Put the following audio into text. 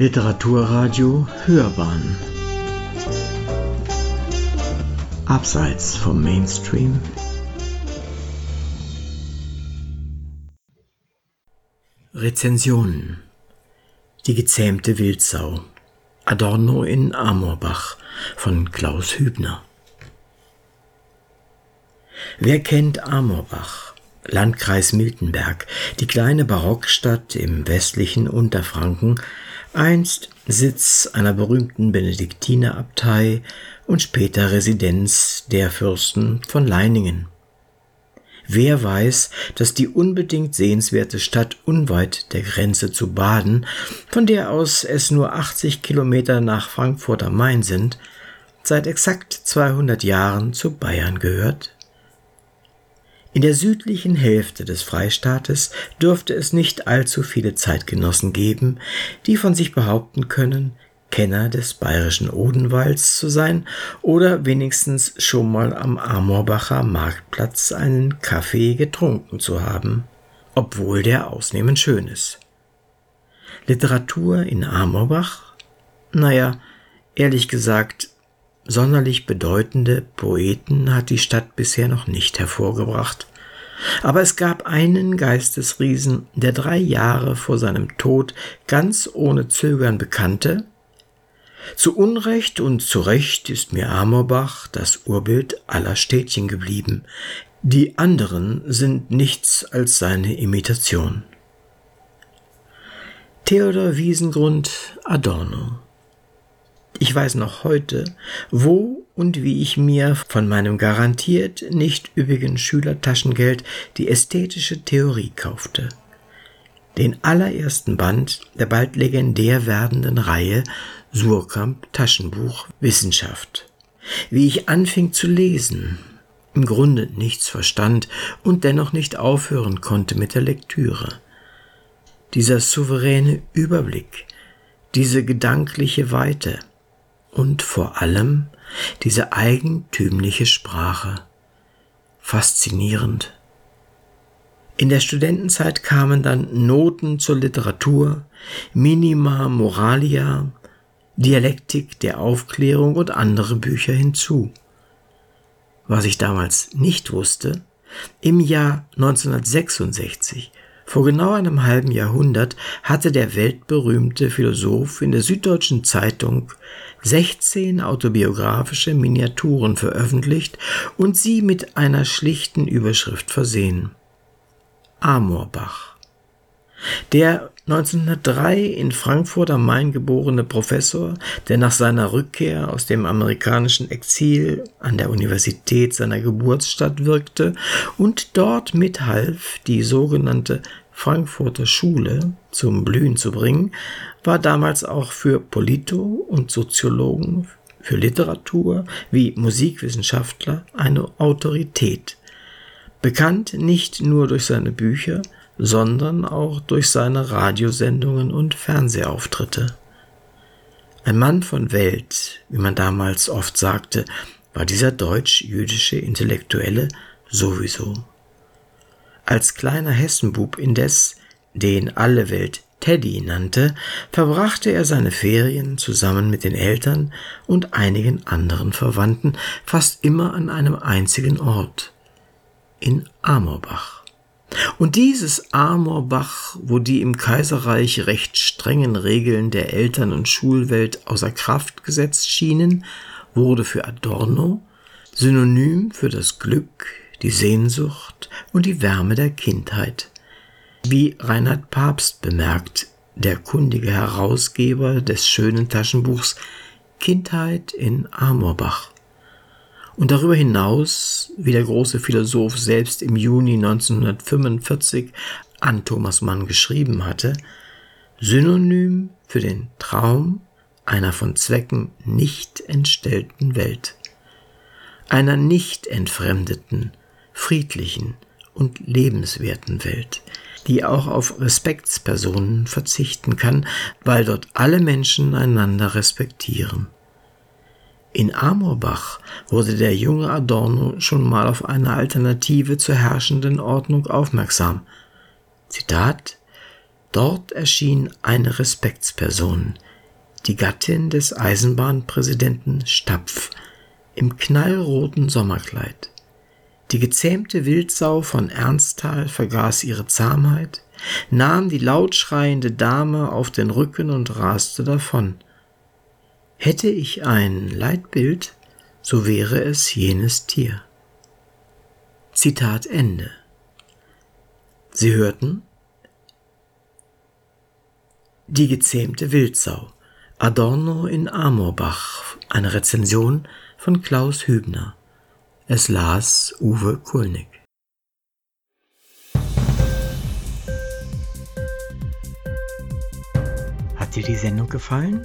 Literaturradio Hörbahn. Abseits vom Mainstream. Rezensionen. Die gezähmte Wildsau. Adorno in Amorbach von Klaus Hübner. Wer kennt Amorbach? Landkreis Miltenberg, die kleine Barockstadt im westlichen Unterfranken, einst Sitz einer berühmten Benediktinerabtei und später Residenz der Fürsten von Leiningen. Wer weiß, dass die unbedingt sehenswerte Stadt unweit der Grenze zu Baden, von der aus es nur 80 Kilometer nach Frankfurt am Main sind, seit exakt 200 Jahren zu Bayern gehört? In der südlichen Hälfte des Freistaates dürfte es nicht allzu viele Zeitgenossen geben, die von sich behaupten können, Kenner des bayerischen Odenwalds zu sein oder wenigstens schon mal am Amorbacher Marktplatz einen Kaffee getrunken zu haben, obwohl der ausnehmend schön ist. Literatur in Amorbach? Naja, ehrlich gesagt, Sonderlich bedeutende Poeten hat die Stadt bisher noch nicht hervorgebracht. Aber es gab einen Geistesriesen, der drei Jahre vor seinem Tod ganz ohne Zögern bekannte, zu Unrecht und zu Recht ist mir Amorbach das Urbild aller Städtchen geblieben. Die anderen sind nichts als seine Imitation. Theodor Wiesengrund Adorno ich weiß noch heute, wo und wie ich mir von meinem garantiert nicht üppigen Schülertaschengeld die ästhetische Theorie kaufte. Den allerersten Band der bald legendär werdenden Reihe Surkamp Taschenbuch Wissenschaft. Wie ich anfing zu lesen, im Grunde nichts verstand und dennoch nicht aufhören konnte mit der Lektüre. Dieser souveräne Überblick, diese gedankliche Weite, und vor allem diese eigentümliche Sprache. Faszinierend. In der Studentenzeit kamen dann Noten zur Literatur, Minima Moralia, Dialektik der Aufklärung und andere Bücher hinzu. Was ich damals nicht wusste, im Jahr 1966, vor genau einem halben Jahrhundert, hatte der weltberühmte Philosoph in der Süddeutschen Zeitung 16 autobiografische Miniaturen veröffentlicht und sie mit einer schlichten Überschrift versehen. Amorbach. Der 1903 in Frankfurt am Main geborene Professor, der nach seiner Rückkehr aus dem amerikanischen Exil an der Universität seiner Geburtsstadt wirkte und dort mithalf, die sogenannte Frankfurter Schule zum Blühen zu bringen, war damals auch für Polito- und Soziologen, für Literatur wie Musikwissenschaftler eine Autorität. Bekannt nicht nur durch seine Bücher, sondern auch durch seine Radiosendungen und Fernsehauftritte. Ein Mann von Welt, wie man damals oft sagte, war dieser deutsch-jüdische Intellektuelle sowieso. Als kleiner Hessenbub indes, den alle Welt Teddy nannte, verbrachte er seine Ferien zusammen mit den Eltern und einigen anderen Verwandten fast immer an einem einzigen Ort, in Amorbach. Und dieses Amorbach, wo die im Kaiserreich recht strengen Regeln der Eltern- und Schulwelt außer Kraft gesetzt schienen, wurde für Adorno Synonym für das Glück, die Sehnsucht und die Wärme der Kindheit. Wie Reinhard Papst bemerkt, der kundige Herausgeber des schönen Taschenbuchs Kindheit in Amorbach. Und darüber hinaus, wie der große Philosoph selbst im Juni 1945 an Thomas Mann geschrieben hatte, Synonym für den Traum einer von Zwecken nicht entstellten Welt, einer nicht entfremdeten, friedlichen und lebenswerten Welt, die auch auf Respektspersonen verzichten kann, weil dort alle Menschen einander respektieren. In Amorbach wurde der junge Adorno schon mal auf eine Alternative zur herrschenden Ordnung aufmerksam. Zitat Dort erschien eine Respektsperson, die Gattin des Eisenbahnpräsidenten Stapf, im knallroten Sommerkleid. Die gezähmte Wildsau von Ernsthal vergaß ihre Zahmheit, nahm die lautschreiende Dame auf den Rücken und raste davon. Hätte ich ein Leitbild, so wäre es jenes Tier. Zitat Ende. Sie hörten Die gezähmte Wildsau, Adorno in Amorbach, eine Rezension von Klaus Hübner. Es las Uwe Kulnig. Hat dir die Sendung gefallen?